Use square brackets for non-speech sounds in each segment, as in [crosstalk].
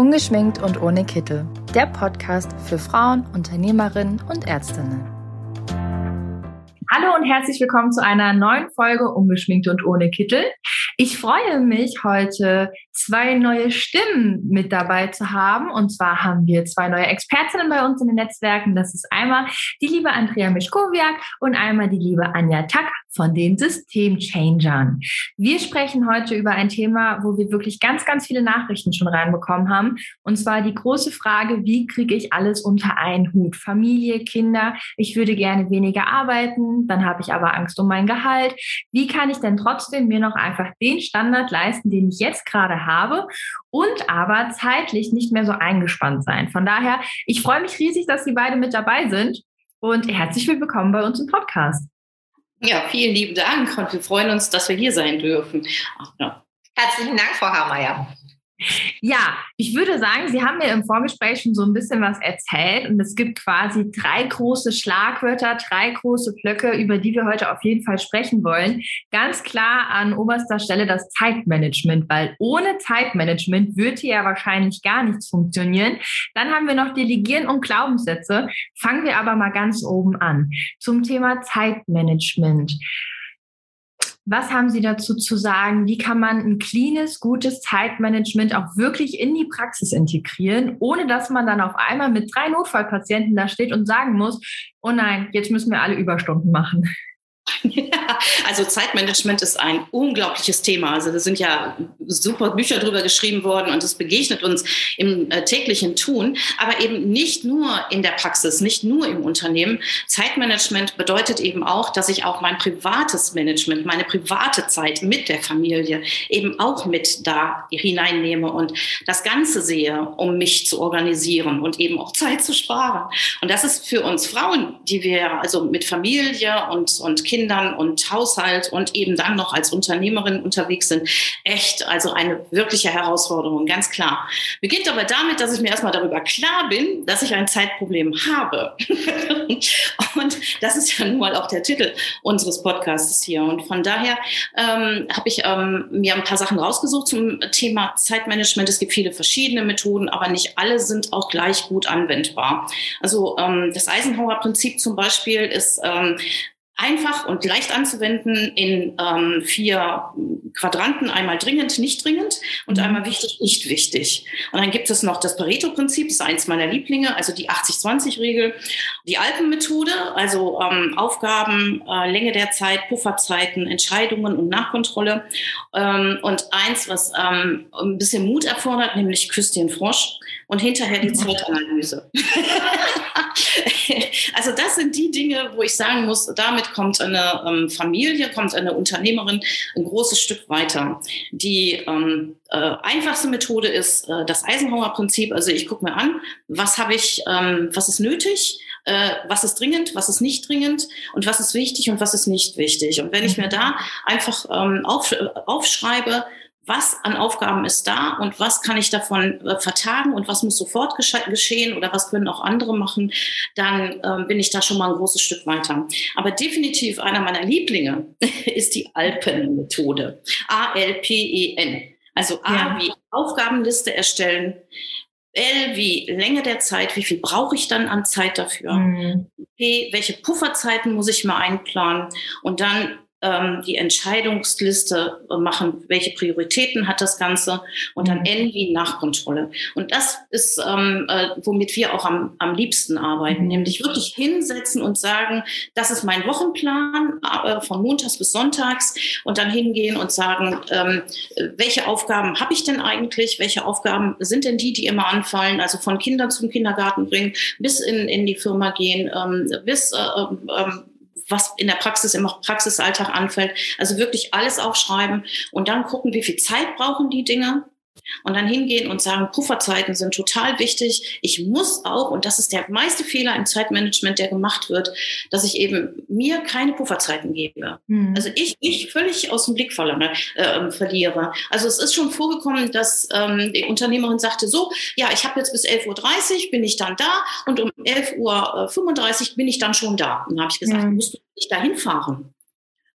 Ungeschminkt und ohne Kittel. Der Podcast für Frauen, Unternehmerinnen und Ärztinnen. Hallo und herzlich willkommen zu einer neuen Folge Ungeschminkt und ohne Kittel. Ich freue mich heute zwei neue Stimmen mit dabei zu haben. Und zwar haben wir zwei neue Expertinnen bei uns in den Netzwerken. Das ist einmal die liebe Andrea Mischkowiak und einmal die liebe Anja Tack von den Systemchangern. Wir sprechen heute über ein Thema, wo wir wirklich ganz, ganz viele Nachrichten schon reinbekommen haben. Und zwar die große Frage, wie kriege ich alles unter einen Hut? Familie, Kinder. Ich würde gerne weniger arbeiten, dann habe ich aber Angst um mein Gehalt. Wie kann ich denn trotzdem mir noch einfach den Standard leisten, den ich jetzt gerade habe und aber zeitlich nicht mehr so eingespannt sein? Von daher, ich freue mich riesig, dass Sie beide mit dabei sind und herzlich willkommen bei uns im Podcast. Ja, vielen lieben Dank und wir freuen uns, dass wir hier sein dürfen. Ja. Herzlichen Dank, Frau Hameyer. Ja, ich würde sagen, Sie haben mir im Vorgespräch schon so ein bisschen was erzählt und es gibt quasi drei große Schlagwörter, drei große Blöcke, über die wir heute auf jeden Fall sprechen wollen. Ganz klar an oberster Stelle das Zeitmanagement, weil ohne Zeitmanagement würde ja wahrscheinlich gar nichts funktionieren. Dann haben wir noch Delegieren und Glaubenssätze. Fangen wir aber mal ganz oben an. Zum Thema Zeitmanagement. Was haben Sie dazu zu sagen? Wie kann man ein cleanes, gutes Zeitmanagement auch wirklich in die Praxis integrieren, ohne dass man dann auf einmal mit drei Notfallpatienten da steht und sagen muss, oh nein, jetzt müssen wir alle Überstunden machen? [laughs] [laughs] Ja, also Zeitmanagement ist ein unglaubliches Thema. Also da sind ja super Bücher drüber geschrieben worden und es begegnet uns im äh, täglichen Tun, aber eben nicht nur in der Praxis, nicht nur im Unternehmen. Zeitmanagement bedeutet eben auch, dass ich auch mein privates Management, meine private Zeit mit der Familie eben auch mit da hineinnehme und das Ganze sehe, um mich zu organisieren und eben auch Zeit zu sparen. Und das ist für uns Frauen, die wir also mit Familie und, und Kindern und Haushalt und eben dann noch als Unternehmerin unterwegs sind, echt also eine wirkliche Herausforderung, ganz klar. Beginnt aber damit, dass ich mir erstmal darüber klar bin, dass ich ein Zeitproblem habe. [laughs] und das ist ja nun mal auch der Titel unseres Podcasts hier. Und von daher ähm, habe ich ähm, mir ein paar Sachen rausgesucht zum Thema Zeitmanagement. Es gibt viele verschiedene Methoden, aber nicht alle sind auch gleich gut anwendbar. Also ähm, das Eisenhower-Prinzip zum Beispiel ist ähm, einfach und leicht anzuwenden in ähm, vier Quadranten. Einmal dringend, nicht dringend und mhm. einmal wichtig, nicht wichtig. Und dann gibt es noch das Pareto-Prinzip, das ist eins meiner Lieblinge, also die 80-20-Regel. Die Alpenmethode, also ähm, Aufgaben, äh, Länge der Zeit, Pufferzeiten, Entscheidungen und Nachkontrolle. Ähm, und eins, was ähm, ein bisschen Mut erfordert, nämlich Küss den Frosch und hinterher die mhm. Zeitanalyse. [laughs] also das sind die Dinge, wo ich sagen muss, damit kommt eine ähm, Familie, kommt eine Unternehmerin ein großes Stück weiter. Die ähm, äh, einfachste Methode ist äh, das Eisenhower-Prinzip. Also ich gucke mir an, was habe ich, ähm, was ist nötig, äh, was ist dringend, was ist nicht dringend und was ist wichtig und was ist nicht wichtig. Und wenn ich mir mhm. da einfach ähm, auf, aufschreibe, was an Aufgaben ist da und was kann ich davon äh, vertagen und was muss sofort geschehen oder was können auch andere machen, dann ähm, bin ich da schon mal ein großes Stück weiter. Aber definitiv einer meiner Lieblinge [laughs] ist die Alpen-Methode. A-L-P-E-N. Also A ja. wie Aufgabenliste erstellen, L wie Länge der Zeit, wie viel brauche ich dann an Zeit dafür? Mhm. P, welche Pufferzeiten muss ich mal einplanen? Und dann ähm, die Entscheidungsliste machen, welche Prioritäten hat das Ganze und dann mhm. N wie Nachkontrolle. Und das ist, ähm, äh, womit wir auch am, am liebsten arbeiten, mhm. nämlich wirklich hinsetzen und sagen, das ist mein Wochenplan äh, von Montags bis Sonntags und dann hingehen und sagen, ähm, welche Aufgaben habe ich denn eigentlich, welche Aufgaben sind denn die, die immer anfallen, also von Kindern zum Kindergarten bringen, bis in, in die Firma gehen, ähm, bis äh, ähm, was in der Praxis, im Praxisalltag anfällt. Also wirklich alles aufschreiben und dann gucken, wie viel Zeit brauchen die Dinge und dann hingehen und sagen, Pufferzeiten sind total wichtig. Ich muss auch, und das ist der meiste Fehler im Zeitmanagement, der gemacht wird, dass ich eben mir keine Pufferzeiten gebe. Mhm. Also ich, ich völlig aus dem Blick verlange, äh, verliere. Also es ist schon vorgekommen, dass ähm, die Unternehmerin sagte, so, ja, ich habe jetzt bis 11.30 Uhr bin ich dann da und um 11.35 Uhr bin ich dann schon da. Und dann habe ich gesagt, mhm. musst du nicht dahin fahren?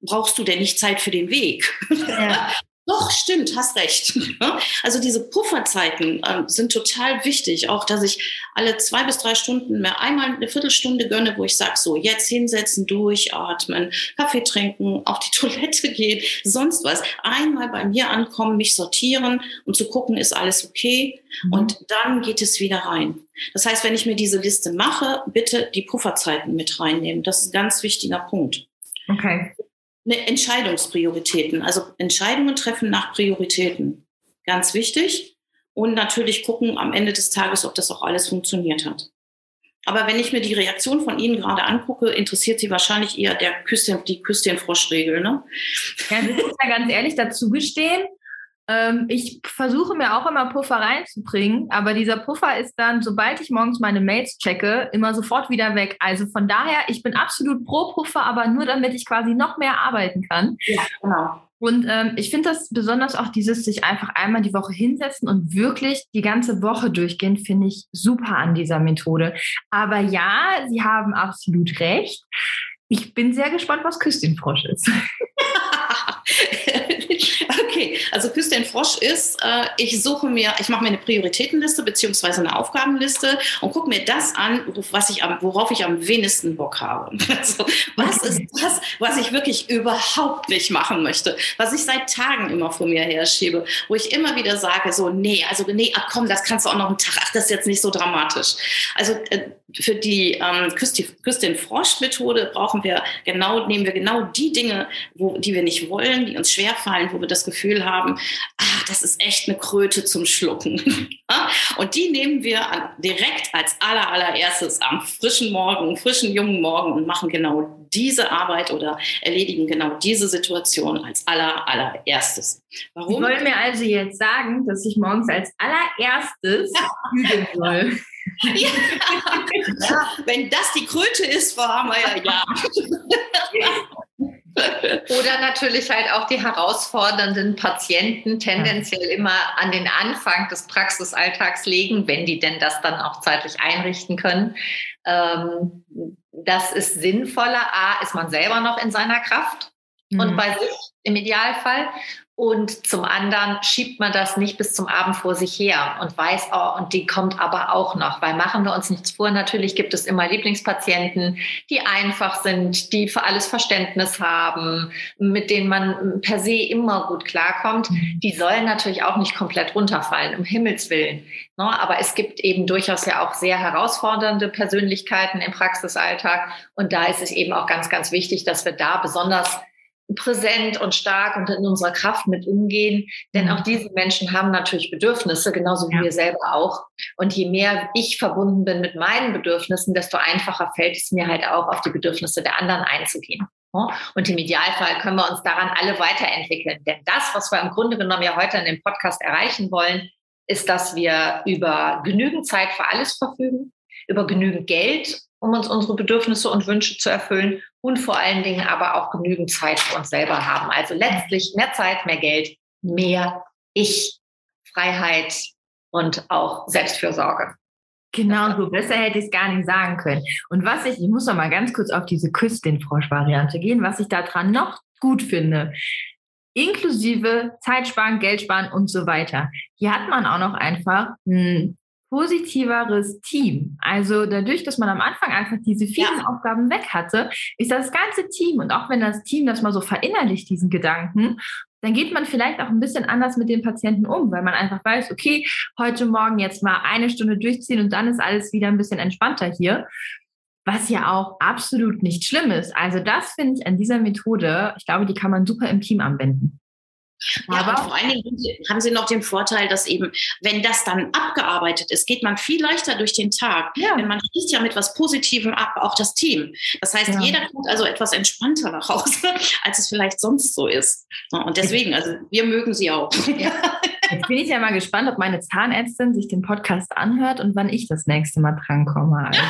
brauchst du denn nicht Zeit für den Weg? Ja. [laughs] Doch, stimmt, hast recht. [laughs] Also diese Pufferzeiten äh, sind total wichtig. Auch, dass ich alle zwei bis drei Stunden mehr einmal eine Viertelstunde gönne, wo ich sage, so jetzt hinsetzen, durchatmen, Kaffee trinken, auf die [laughs] Toilette gehen, sonst was. Einmal bei mir ankommen, mich sortieren und zu gucken, ist alles okay. Mhm. Und dann geht es wieder rein. Das heißt, wenn ich mir diese Liste mache, bitte die Pufferzeiten mit reinnehmen. Das ist ein ganz wichtiger Punkt. Okay. Entscheidungsprioritäten, also Entscheidungen treffen nach Prioritäten. Ganz wichtig. Und natürlich gucken am Ende des Tages, ob das auch alles funktioniert hat. Aber wenn ich mir die Reaktion von Ihnen gerade angucke, interessiert Sie wahrscheinlich eher der Küsschen, die Küsschen-Frosch-Regel, ne? Ja, ich muss ja ganz ehrlich dazu gestehen, ich versuche mir auch immer Puffer reinzubringen, aber dieser Puffer ist dann, sobald ich morgens meine Mails checke, immer sofort wieder weg. Also von daher, ich bin absolut pro Puffer, aber nur damit ich quasi noch mehr arbeiten kann. Ja, genau. Und ähm, ich finde das besonders auch dieses sich einfach einmal die Woche hinsetzen und wirklich die ganze Woche durchgehen, finde ich super an dieser Methode. Aber ja, Sie haben absolut recht. Ich bin sehr gespannt, was Küstinfrosch ist. [laughs] okay, also Küss den Frosch ist, äh, ich suche mir, ich mache mir eine Prioritätenliste beziehungsweise eine Aufgabenliste und gucke mir das an, was ich am, worauf ich am wenigsten Bock habe. [laughs] Also, was ist das, was ich wirklich überhaupt nicht machen möchte, was ich seit Tagen immer vor mir herschiebe, wo ich immer wieder sage, so, nee, also nee, ach komm, das kannst du auch noch einen Tag, ach, das ist jetzt nicht so dramatisch. Also äh, für die ähm, Küss, die, Küss den Frosch-Methode brauchen wir genau, nehmen wir genau die Dinge, wo, die wir nicht wollen, die uns schwerfallen, wo wir das Gefühl haben, ach, das ist echt eine Kröte zum Schlucken. [laughs] und die nehmen wir direkt als aller, allererstes am frischen Morgen, frischen jungen Morgen und machen genau diese Arbeit oder erledigen genau diese Situation als aller, allererstes. Warum? Sie wollen mir also jetzt sagen, dass ich morgens als allererstes üben soll. [laughs] Ja. ja. [laughs] wenn das die Kröte ist, Frau Hammer, ja. Oder natürlich halt auch die herausfordernden Patienten tendenziell immer an den Anfang des Praxisalltags legen, wenn die denn das dann auch zeitlich einrichten können. Ähm, das ist sinnvoller. A, ist man selber noch in seiner Kraft mhm. und bei sich im Idealfall. Und zum anderen schiebt man das nicht bis zum Abend vor sich her und weiß, oh, und die kommt aber auch noch, weil machen wir uns nichts vor. Natürlich gibt es immer Lieblingspatienten, die einfach sind, die für alles Verständnis haben, mit denen man per se immer gut klarkommt. Mhm. Die sollen natürlich auch nicht komplett runterfallen, um Himmels Willen. Ne? Aber es gibt eben durchaus ja auch sehr herausfordernde Persönlichkeiten im Praxisalltag. Und da ist es eben auch ganz, ganz wichtig, dass wir da besonders präsent und stark und in unserer Kraft mit umgehen. Denn auch mhm. diese Menschen haben natürlich Bedürfnisse, genauso wie ja. wir selber auch. Und je mehr ich verbunden bin mit meinen Bedürfnissen, desto einfacher fällt es mir halt auch, auf die Bedürfnisse der anderen einzugehen. Und im Idealfall können wir uns daran alle weiterentwickeln. Denn das, was wir im Grunde genommen ja heute in dem Podcast erreichen wollen, ist, dass wir über genügend Zeit für alles verfügen, über genügend Geld, um uns unsere Bedürfnisse und Wünsche zu erfüllen und vor allen Dingen aber auch genügend Zeit für uns selber haben. Also letztlich mehr Zeit, mehr Geld, mehr Ich, Freiheit und auch Selbstfürsorge. Genau, so besser hätte ich es gar nicht sagen können. Und was ich, ich muss noch mal ganz kurz auf diese Küstin-Frosch-Variante gehen, was ich daran noch gut finde, inklusive Zeitsparen, Geldsparen und so weiter. Hier hat man auch noch einfach ein positiveres Team. Also dadurch, dass man am Anfang einfach diese vielen ja. Aufgaben weg hatte, ist das ganze Team und auch wenn das Team das mal so verinnerlicht, diesen Gedanken, dann geht man vielleicht auch ein bisschen anders mit den Patienten um, weil man einfach weiß, okay, heute Morgen jetzt mal eine Stunde durchziehen und dann ist alles wieder ein bisschen entspannter hier. Was ja auch absolut nicht schlimm ist. Also das finde ich an dieser Methode, ich glaube, die kann man super im Team anwenden. Ja, aber vor allen Dingen haben sie noch den Vorteil, dass eben, wenn das dann abgearbeitet ist, geht man viel leichter durch den Tag. Ja. Denn man schließt ja mit was Positivem ab, auch das Team. Das heißt, ja. jeder kommt also etwas entspannter nach Hause, [laughs] als es vielleicht sonst so ist. Und deswegen, also wir mögen sie auch. [laughs] Ja. Jetzt bin ich ja mal gespannt, ob meine Zahnärztin sich den Podcast anhört und wann ich das nächste Mal drankomme. [laughs] Also,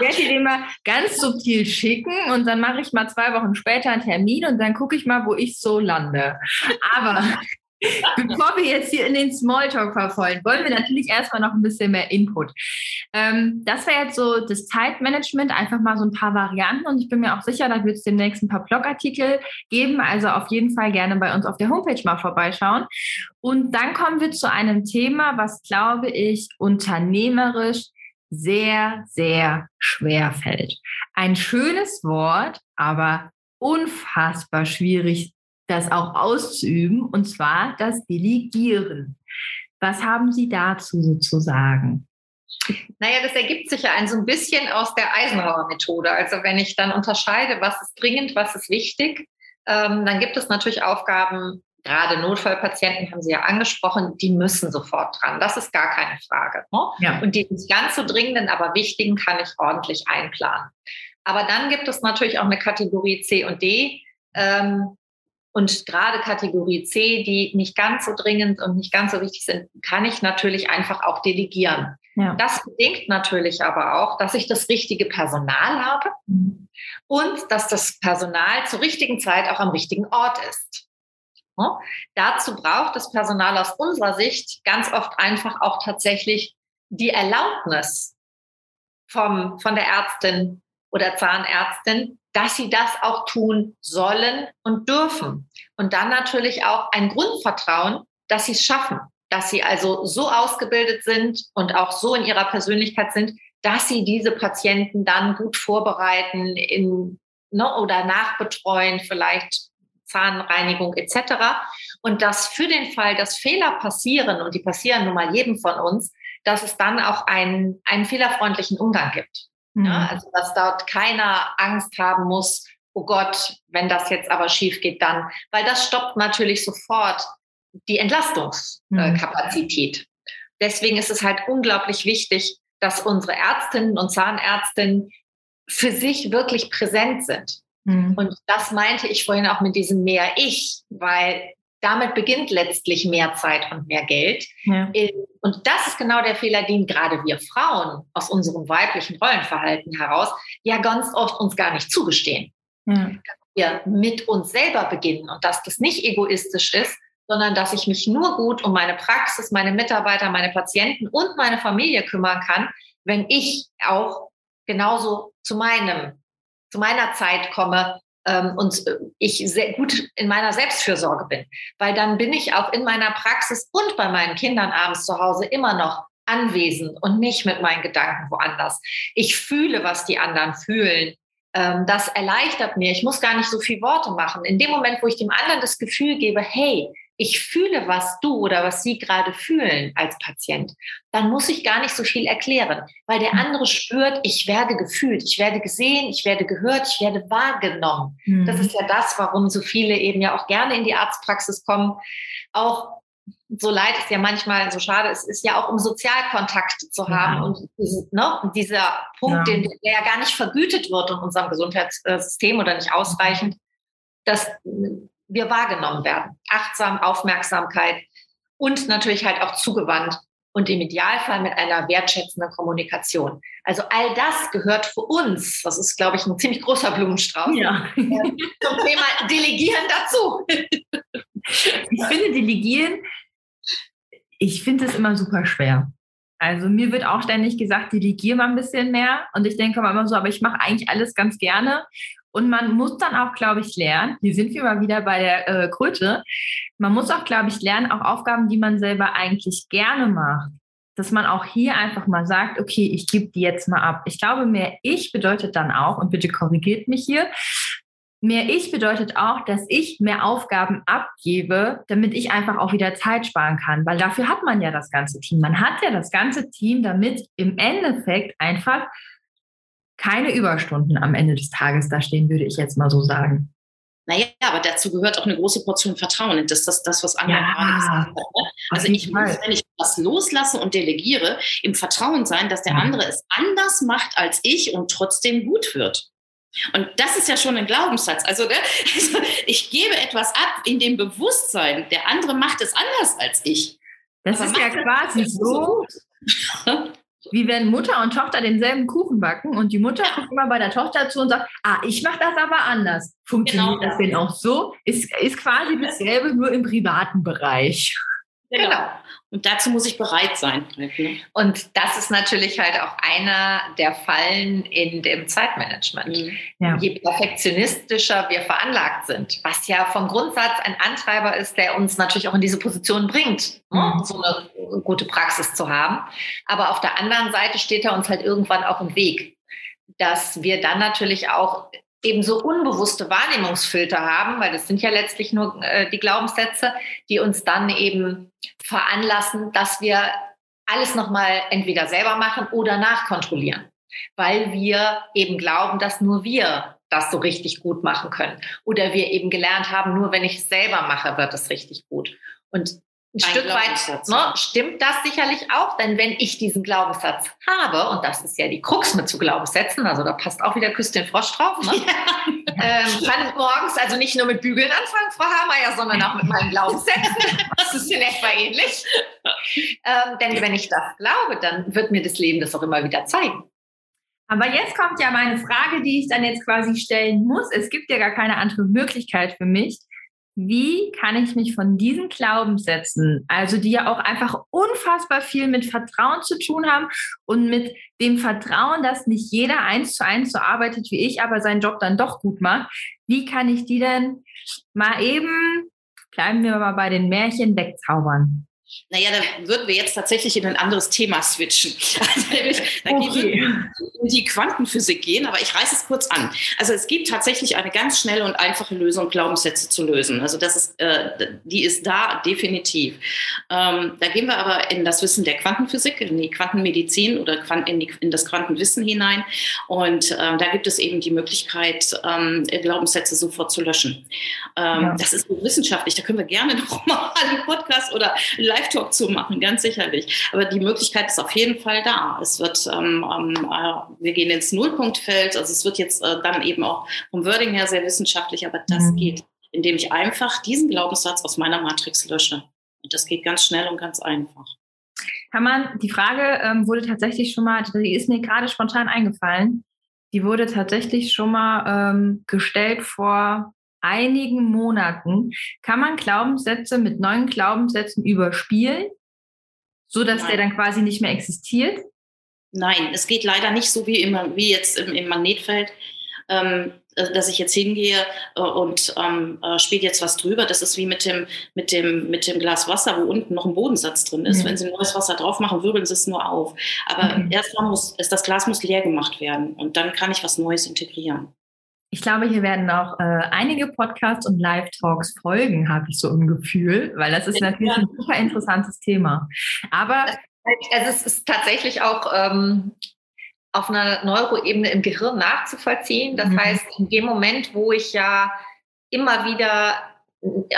ich werde dir den mal ganz subtil schicken und dann mache ich mal zwei Wochen später einen Termin und dann gucke ich mal, wo ich so lande. Aber [laughs] Bevor wir jetzt hier in den Smalltalk verfolgen, wollen wir natürlich erstmal noch ein bisschen mehr Input. Ähm, das wäre jetzt so das Zeitmanagement, einfach mal so ein paar Varianten und ich bin mir auch sicher, da wird es demnächst ein paar Blogartikel geben. Also auf jeden Fall gerne bei uns auf der Homepage mal vorbeischauen. Und dann kommen wir zu einem Thema, was glaube ich unternehmerisch sehr, sehr schwer fällt. Ein schönes Wort, aber unfassbar schwierig das auch auszuüben, und zwar das Delegieren. Was haben Sie dazu sozusagen? Naja, das ergibt sich ja ein so ein bisschen aus der Eisenhower-Methode. Also wenn ich dann unterscheide, was ist dringend, was ist wichtig, ähm, dann gibt es natürlich Aufgaben, gerade Notfallpatienten haben Sie ja angesprochen, die müssen sofort dran. Das ist gar keine Frage. Ne? Ja. Und die nicht ganz so dringenden, aber wichtigen kann ich ordentlich einplanen. Aber dann gibt es natürlich auch eine Kategorie C und D. Ähm, und gerade Kategorie C, die nicht ganz so dringend und nicht ganz so wichtig sind, kann ich natürlich einfach auch delegieren. Ja. Das bedingt natürlich aber auch, dass ich das richtige Personal habe mhm. und dass das Personal zur richtigen Zeit auch am richtigen Ort ist. Dazu braucht das Personal aus unserer Sicht ganz oft einfach auch tatsächlich die Erlaubnis vom, von der Ärztin oder Zahnärztin, dass sie das auch tun sollen und dürfen. Und dann natürlich auch ein Grundvertrauen, dass sie es schaffen, dass sie also so ausgebildet sind und auch so in ihrer Persönlichkeit sind, dass sie diese Patienten dann gut vorbereiten in, ne, oder nachbetreuen, vielleicht Zahnreinigung etc. Und dass für den Fall, dass Fehler passieren, und die passieren nun mal jedem von uns, dass es dann auch einen, einen fehlerfreundlichen Umgang gibt. Mhm. Ja, also dass dort keiner Angst haben muss, oh Gott, wenn das jetzt aber schief geht, dann, weil das stoppt natürlich sofort die Entlastungskapazität. Mhm. Deswegen ist es halt unglaublich wichtig, dass unsere Ärztinnen und Zahnärztinnen für sich wirklich präsent sind. Mhm. Und das meinte ich vorhin auch mit diesem mehr Ich, weil damit beginnt letztlich mehr Zeit und mehr Geld. Ja. Und das ist genau der Fehler, den gerade wir Frauen aus unserem weiblichen Rollenverhalten heraus ja ganz oft uns gar nicht zugestehen. Ja. Dass wir mit uns selber beginnen und dass das nicht egoistisch ist, sondern dass ich mich nur gut um meine Praxis, meine Mitarbeiter, meine Patienten und meine Familie kümmern kann, wenn ich auch genauso zu meinem, zu meiner Zeit komme, ähm, und äh, ich sehr gut in meiner Selbstfürsorge bin. Weil dann bin ich auch in meiner Praxis und bei meinen Kindern abends zu Hause immer noch anwesend und nicht mit meinen Gedanken woanders. Ich fühle, was die anderen fühlen. Ähm, das erleichtert mir. Ich muss gar nicht so viel Worte machen. In dem Moment, wo ich dem anderen das Gefühl gebe, hey, ich fühle, was du oder was sie gerade fühlen als Patient, dann muss ich gar nicht so viel erklären, weil der hm. andere spürt, ich werde gefühlt, ich werde gesehen, ich werde gehört, ich werde wahrgenommen. Mhm. Das ist ja das, warum so viele eben ja auch gerne in die Arztpraxis kommen. Auch so leid es ja manchmal so schade ist, ist ja auch um Sozialkontakt zu haben ja. und diese, ne, dieser Punkt, ja. Den, der ja gar nicht vergütet wird in unserem Gesundheitssystem oder nicht ausreichend, dass wir wahrgenommen werden. Achtsam, Aufmerksamkeit und natürlich halt auch zugewandt und im Idealfall mit einer wertschätzenden Kommunikation. Also all das gehört für uns, das ist, glaube ich, ein ziemlich großer Blumenstrauß, ja. [laughs] Zum Thema Delegieren dazu. [laughs] Ich finde Delegieren, ich finde es immer super schwer. Also mir wird auch ständig gesagt, delegiere mal ein bisschen mehr. Und ich denke immer so, aber ich mache eigentlich alles ganz gerne. Und man muss dann auch, glaube ich, lernen, hier sind wir mal wieder bei der äh, Kröte, man muss auch, glaube ich, lernen, auch Aufgaben, die man selber eigentlich gerne macht, dass man auch hier einfach mal sagt, okay, ich gebe die jetzt mal ab. Ich glaube, mehr ich bedeutet dann auch, und bitte korrigiert mich hier, mehr ich bedeutet auch, dass ich mehr Aufgaben abgebe, damit ich einfach auch wieder Zeit sparen kann, weil dafür hat man ja das ganze Team. Man hat ja das ganze Team, damit im Endeffekt einfach keine Überstunden am Ende des Tages da stehen, würde ich jetzt mal so sagen. Naja, aber dazu gehört auch eine große Portion Vertrauen. Das ist das, das was Anna ja, gesagt hat. Ne? Also ich muss, wenn ich was loslasse und delegiere, im Vertrauen sein, dass der ja. andere es anders macht als ich und trotzdem gut wird. Und das ist ja schon ein Glaubenssatz. Also, ne? [laughs] also ich gebe etwas ab in dem Bewusstsein, der andere macht es anders als ich. Das aber ist ja quasi so. [laughs] wie wenn Mutter und Tochter denselben Kuchen backen und die Mutter guckt immer bei der Tochter zu und sagt, ah, ich mache das aber anders. Funktioniert genau. das denn auch so? Ist, ist quasi dasselbe, nur im privaten Bereich. Genau. genau. Und dazu muss ich bereit sein. Und das ist natürlich halt auch einer der Fallen in dem Zeitmanagement. Mhm. Ja. Je perfektionistischer wir veranlagt sind, was ja vom Grundsatz ein Antreiber ist, der uns natürlich auch in diese Position bringt, ne, mhm. so eine gute Praxis zu haben. Aber auf der anderen Seite steht er uns halt irgendwann auch im Weg, dass wir dann natürlich auch eben so unbewusste Wahrnehmungsfilter haben, weil das sind ja letztlich nur äh, die Glaubenssätze, die uns dann eben veranlassen, dass wir alles nochmal entweder selber machen oder nachkontrollieren, weil wir eben glauben, dass nur wir das so richtig gut machen können. Oder wir eben gelernt haben, nur wenn ich es selber mache, wird es richtig gut. Und ein Stück weit ne, stimmt das sicherlich auch, denn wenn ich diesen Glaubenssatz habe, und das ist ja die Krux mit zu Glaubenssätzen, also da passt auch wieder Küss den Frosch drauf, ne? [laughs] ja. ähm, kann morgens also nicht nur mit Bügeln anfangen, Frau Hameyer, sondern auch mit meinen Glaubenssätzen. das ist in etwa ähnlich. Ähm, denn wenn ich das glaube, dann wird mir das Leben das auch immer wieder zeigen. Aber jetzt kommt ja meine Frage, die ich dann jetzt quasi stellen muss. Es gibt ja gar keine andere Möglichkeit für mich wie kann ich mich von diesen Glaubenssätzen, also die ja auch einfach unfassbar viel mit Vertrauen zu tun haben und mit dem Vertrauen, dass nicht jeder eins zu eins so arbeitet wie ich, aber seinen Job dann doch gut macht, wie kann ich die denn mal eben, bleiben wir mal bei den Märchen, wegzaubern? Naja, da würden wir jetzt tatsächlich in ein anderes Thema switchen. [laughs] Also, da okay. in die Quantenphysik gehen, aber ich reiße es kurz an. Also es gibt tatsächlich eine ganz schnelle und einfache Lösung, Glaubenssätze zu lösen. Also das ist, äh, die ist da definitiv. Ähm, da gehen wir aber in das Wissen der Quantenphysik, in die Quantenmedizin oder in, die, in das Quantenwissen hinein. Und äh, da gibt es eben die Möglichkeit, ähm, Glaubenssätze sofort zu löschen. Ähm, ja. Das ist so wissenschaftlich. Da können wir gerne [laughs] noch mal einen Podcast oder live Live-Talk zu machen, ganz sicherlich. Aber die Möglichkeit ist auf jeden Fall da. Es wird, ähm, ähm, äh, wir gehen ins Nullpunktfeld, also es wird jetzt äh, dann eben auch vom Wording her sehr wissenschaftlich, aber das mhm. geht, indem ich einfach diesen Glaubenssatz aus meiner Matrix lösche. Und das geht ganz schnell und ganz einfach. Kann man, die Frage ähm, wurde tatsächlich schon mal, die ist mir gerade spontan eingefallen. Die wurde tatsächlich schon mal ähm, gestellt vor einigen Monaten kann man Glaubenssätze mit neuen Glaubenssätzen überspielen, so dass der dann quasi nicht mehr existiert? Nein, es geht leider nicht so wie, immer, wie jetzt im, im Magnetfeld, ähm, äh, dass ich jetzt hingehe äh, und ähm, äh, spiele jetzt was drüber. Das ist wie mit dem, mit, dem, mit dem Glas Wasser, wo unten noch ein Bodensatz drin ist. Ja. Wenn Sie neues Wasser drauf machen, wirbeln Sie es nur auf. Aber okay. erstmal muss, das Glas muss leer gemacht werden und dann kann ich was Neues integrieren. Ich glaube, hier werden auch äh, einige Podcasts und Live-Talks folgen, habe ich so im Gefühl, weil das ist natürlich ein super interessantes Thema. Aber also es ist tatsächlich auch ähm, auf einer Neuroebene im Gehirn nachzuvollziehen. Das mhm. heißt, in dem Moment, wo ich ja immer wieder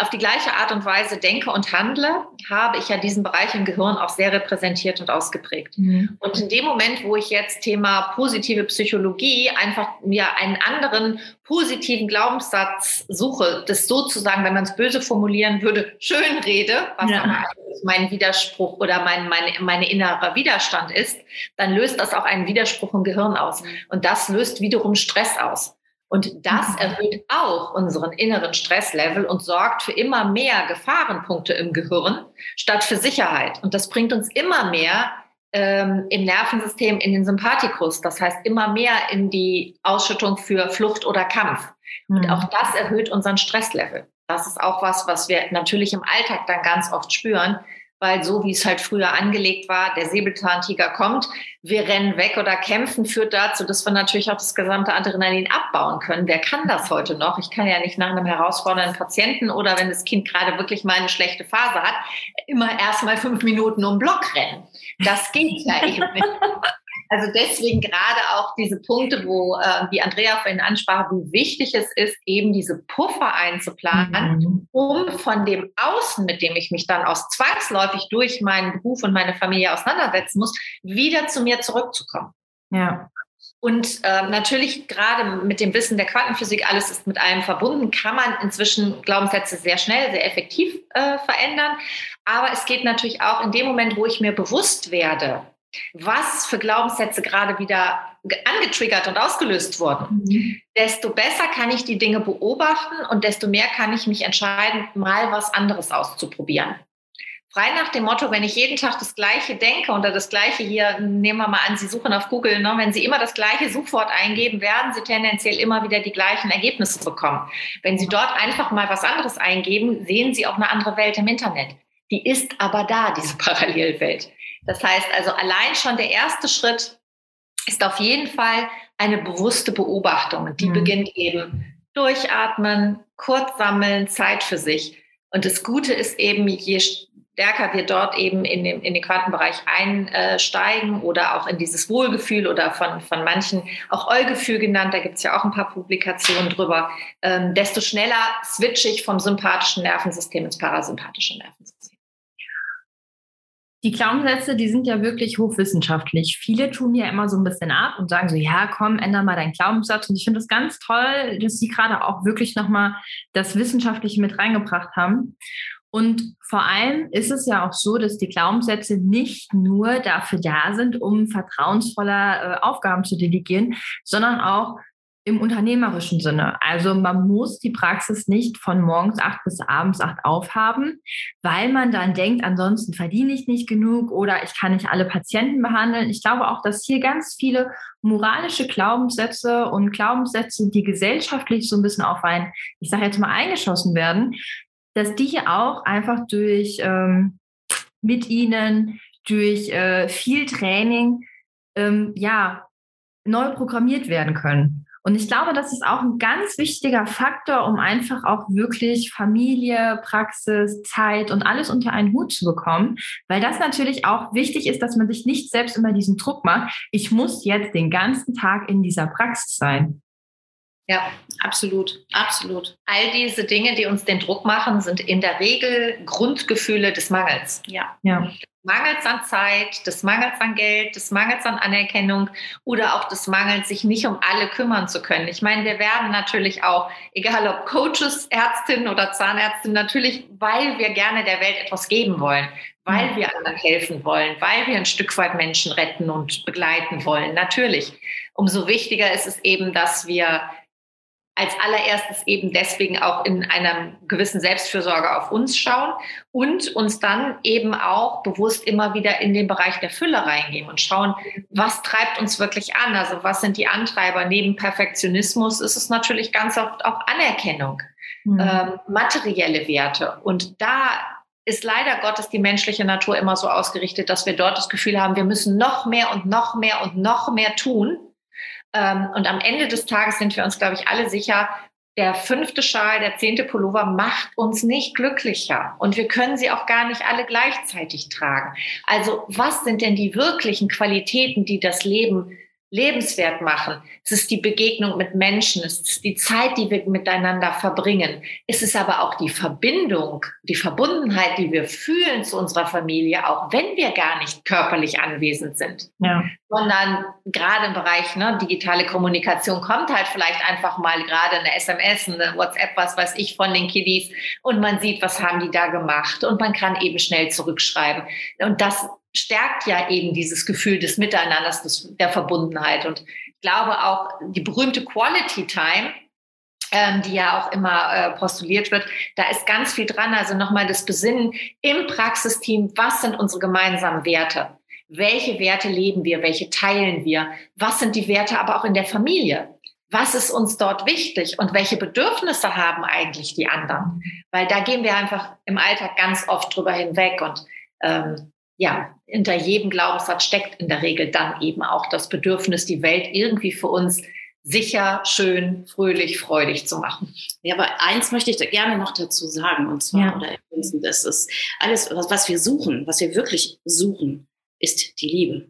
auf die gleiche Art und Weise denke und handle, habe ich ja diesen Bereich im Gehirn auch sehr repräsentiert und ausgeprägt. Mhm. Und in dem Moment, wo ich jetzt Thema positive Psychologie einfach mir einen anderen positiven Glaubenssatz suche, das sozusagen, wenn man es böse formulieren würde, schön rede, was ja. aber mein Widerspruch oder mein, mein, meine innere Widerstand ist, dann löst das auch einen Widerspruch im Gehirn aus. Und das löst wiederum Stress aus. Und das mhm. erhöht auch unseren inneren Stresslevel und sorgt für immer mehr Gefahrenpunkte im Gehirn statt für Sicherheit. Und das bringt uns immer mehr ähm, im Nervensystem in den Sympathikus. Das heißt immer mehr in die Ausschüttung für Flucht oder Kampf. Mhm. Und auch das erhöht unseren Stresslevel. Das ist auch was, was wir natürlich im Alltag dann ganz oft spüren, weil so wie es halt früher angelegt war, der Säbelzahntiger kommt, wir rennen weg oder kämpfen, führt dazu, dass wir natürlich auch das gesamte Adrenalin abbauen können. Wer kann das heute noch? Ich kann ja nicht nach einem herausfordernden Patienten oder wenn das Kind gerade wirklich mal eine schlechte Phase hat, immer erst mal fünf Minuten um Block rennen. Das geht ja eben nicht. [laughs] Also deswegen gerade auch diese Punkte, wo äh, die Andrea vorhin ansprach, wie wichtig es ist, eben diese Puffer einzuplanen, mhm. um von dem Außen, mit dem ich mich dann aus zwangsläufig durch meinen Beruf und meine Familie auseinandersetzen muss, wieder zu mir zurückzukommen. Ja. Und äh, natürlich gerade mit dem Wissen der Quantenphysik, alles ist mit allem verbunden, kann man inzwischen Glaubenssätze sehr schnell, sehr effektiv äh, verändern. Aber es geht natürlich auch in dem Moment, wo ich mir bewusst werde, was für Glaubenssätze gerade wieder angetriggert und ausgelöst wurden, mhm. desto besser kann ich die Dinge beobachten und desto mehr kann ich mich entscheiden, mal was anderes auszuprobieren. Frei nach dem Motto, wenn ich jeden Tag das Gleiche denke oder das Gleiche hier, nehmen wir mal an, Sie suchen auf Google, ne, wenn Sie immer das gleiche Suchwort eingeben, werden Sie tendenziell immer wieder die gleichen Ergebnisse bekommen. Wenn Sie dort einfach mal was anderes eingeben, sehen Sie auch eine andere Welt im Internet. Die ist aber da, diese [laughs] Parallelwelt. Das heißt also, allein schon der erste Schritt ist auf jeden Fall eine bewusste Beobachtung. Die mhm. beginnt eben durchatmen, kurz sammeln, Zeit für sich. Und das Gute ist eben, je stärker wir dort eben in den, in den Quantenbereich einsteigen oder auch in dieses Wohlgefühl oder von, von manchen auch Eugefühl genannt, da gibt es ja auch ein paar Publikationen drüber, ähm, desto schneller switche ich vom sympathischen Nervensystem ins parasympathische Nervensystem. Die Glaubenssätze, die sind ja wirklich hochwissenschaftlich. Viele tun ja immer so ein bisschen ab und sagen so, ja, komm, änder mal deinen Glaubenssatz. Und ich finde es ganz toll, dass sie gerade auch wirklich nochmal das Wissenschaftliche mit reingebracht haben. Und vor allem ist es ja auch so, dass die Glaubenssätze nicht nur dafür da sind, um vertrauensvoller äh, Aufgaben zu delegieren, sondern auch im unternehmerischen Sinne. Also man muss die Praxis nicht von morgens acht bis abends acht aufhaben, weil man dann denkt, ansonsten verdiene ich nicht genug oder ich kann nicht alle Patienten behandeln. Ich glaube auch, dass hier ganz viele moralische Glaubenssätze und Glaubenssätze, die gesellschaftlich so ein bisschen auf ein, ich sage jetzt mal, eingeschossen werden, dass die auch einfach durch ähm, mit ihnen, durch äh, viel Training, ähm, ja, neu programmiert werden können. Und ich glaube, das ist auch ein ganz wichtiger Faktor, um einfach auch wirklich Familie, Praxis, Zeit und alles unter einen Hut zu bekommen, weil das natürlich auch wichtig ist, dass man sich nicht selbst immer diesen Druck macht, ich muss jetzt den ganzen Tag in dieser Praxis sein. Ja, absolut, absolut. All diese Dinge, die uns den Druck machen, sind in der Regel Grundgefühle des Mangels. Ja. ja. Mangels an Zeit, des Mangels an Geld, des Mangels an Anerkennung oder auch des Mangels, sich nicht um alle kümmern zu können. Ich meine, wir werden natürlich auch, egal ob Coaches, Ärztinnen oder Zahnärztin, natürlich, weil wir gerne der Welt etwas geben wollen, weil wir anderen helfen wollen, weil wir ein Stück weit Menschen retten und begleiten wollen. Natürlich. Umso wichtiger ist es eben, dass wir als allererstes eben deswegen auch in einer gewissen Selbstfürsorge auf uns schauen und uns dann eben auch bewusst immer wieder in den Bereich der Fülle reingehen und schauen, was treibt uns wirklich an? Also was sind die Antreiber? Neben Perfektionismus ist es natürlich ganz oft auch Anerkennung, mhm. ähm, materielle Werte. Und da ist leider Gottes die menschliche Natur immer so ausgerichtet, dass wir dort das Gefühl haben, wir müssen noch mehr und noch mehr und noch mehr tun und am Ende des Tages sind wir uns, glaube ich, alle sicher, der fünfte Schal, der zehnte Pullover macht uns nicht glücklicher. Und wir können sie auch gar nicht alle gleichzeitig tragen. Also was sind denn die wirklichen Qualitäten, die das Leben lebenswert machen. Es ist die Begegnung mit Menschen, es ist die Zeit, die wir miteinander verbringen. Es ist aber auch die Verbindung, die Verbundenheit, die wir fühlen zu unserer Familie, auch wenn wir gar nicht körperlich anwesend sind. Ja. Sondern gerade im Bereich ne, digitale Kommunikation kommt halt vielleicht einfach mal gerade eine SMS, eine WhatsApp, was weiß ich, von den Kiddies und man sieht, was haben die da gemacht und man kann eben schnell zurückschreiben. Und das stärkt ja eben dieses Gefühl des Miteinanders, des, der Verbundenheit. Und ich glaube auch die berühmte Quality Time, ähm, die ja auch immer äh, postuliert wird, da ist ganz viel dran. Also nochmal das Besinnen im Praxisteam, was sind unsere gemeinsamen Werte? Welche Werte leben wir? Welche teilen wir? Was sind die Werte aber auch in der Familie? Was ist uns dort wichtig und welche Bedürfnisse haben eigentlich die anderen? Weil da gehen wir einfach im Alltag ganz oft drüber hinweg und ähm, ja, hinter jedem Glaubenssatz steckt in der Regel dann eben auch das Bedürfnis, die Welt irgendwie für uns sicher, schön, fröhlich, freudig zu machen. Ja, aber eins möchte ich da gerne noch dazu sagen, und zwar, ja. oder ergänzen, das ist alles, was wir suchen, was wir wirklich suchen, ist die Liebe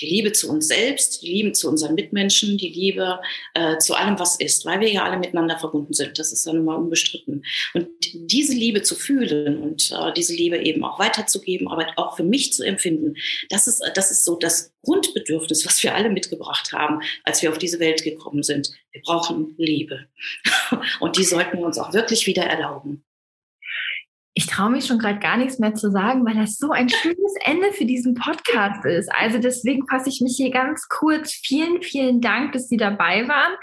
die Liebe zu uns selbst, die Liebe zu unseren Mitmenschen, die Liebe äh, zu allem, was ist, weil wir ja alle miteinander verbunden sind. Das ist ja nun mal unbestritten. Und diese Liebe zu fühlen und äh, diese Liebe eben auch weiterzugeben, aber auch für mich zu empfinden, das ist, das ist so das Grundbedürfnis, was wir alle mitgebracht haben, als wir auf diese Welt gekommen sind. Wir brauchen Liebe. [laughs] Und die sollten wir uns auch wirklich wieder erlauben. Ich traue mich schon gerade gar nichts mehr zu sagen, weil das so ein schönes Ende für diesen Podcast ist. Also deswegen fasse ich mich hier ganz kurz. Vielen, vielen Dank, dass Sie dabei waren.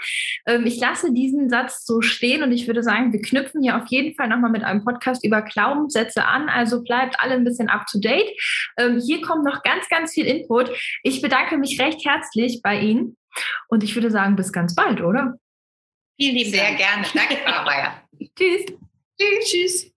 Ähm, ich lasse diesen Satz so stehen und ich würde sagen, wir knüpfen hier auf jeden Fall nochmal mit einem Podcast über Glaubenssätze an. Also bleibt alle ein bisschen up to date. Ähm, hier kommt noch ganz, ganz viel Input. Ich bedanke mich recht herzlich bei Ihnen und ich würde sagen, bis ganz bald, oder? Vielen lieben Sehr Dank. gerne. Danke, Frau. [laughs] Tschüss. Tschüss. Tschüss.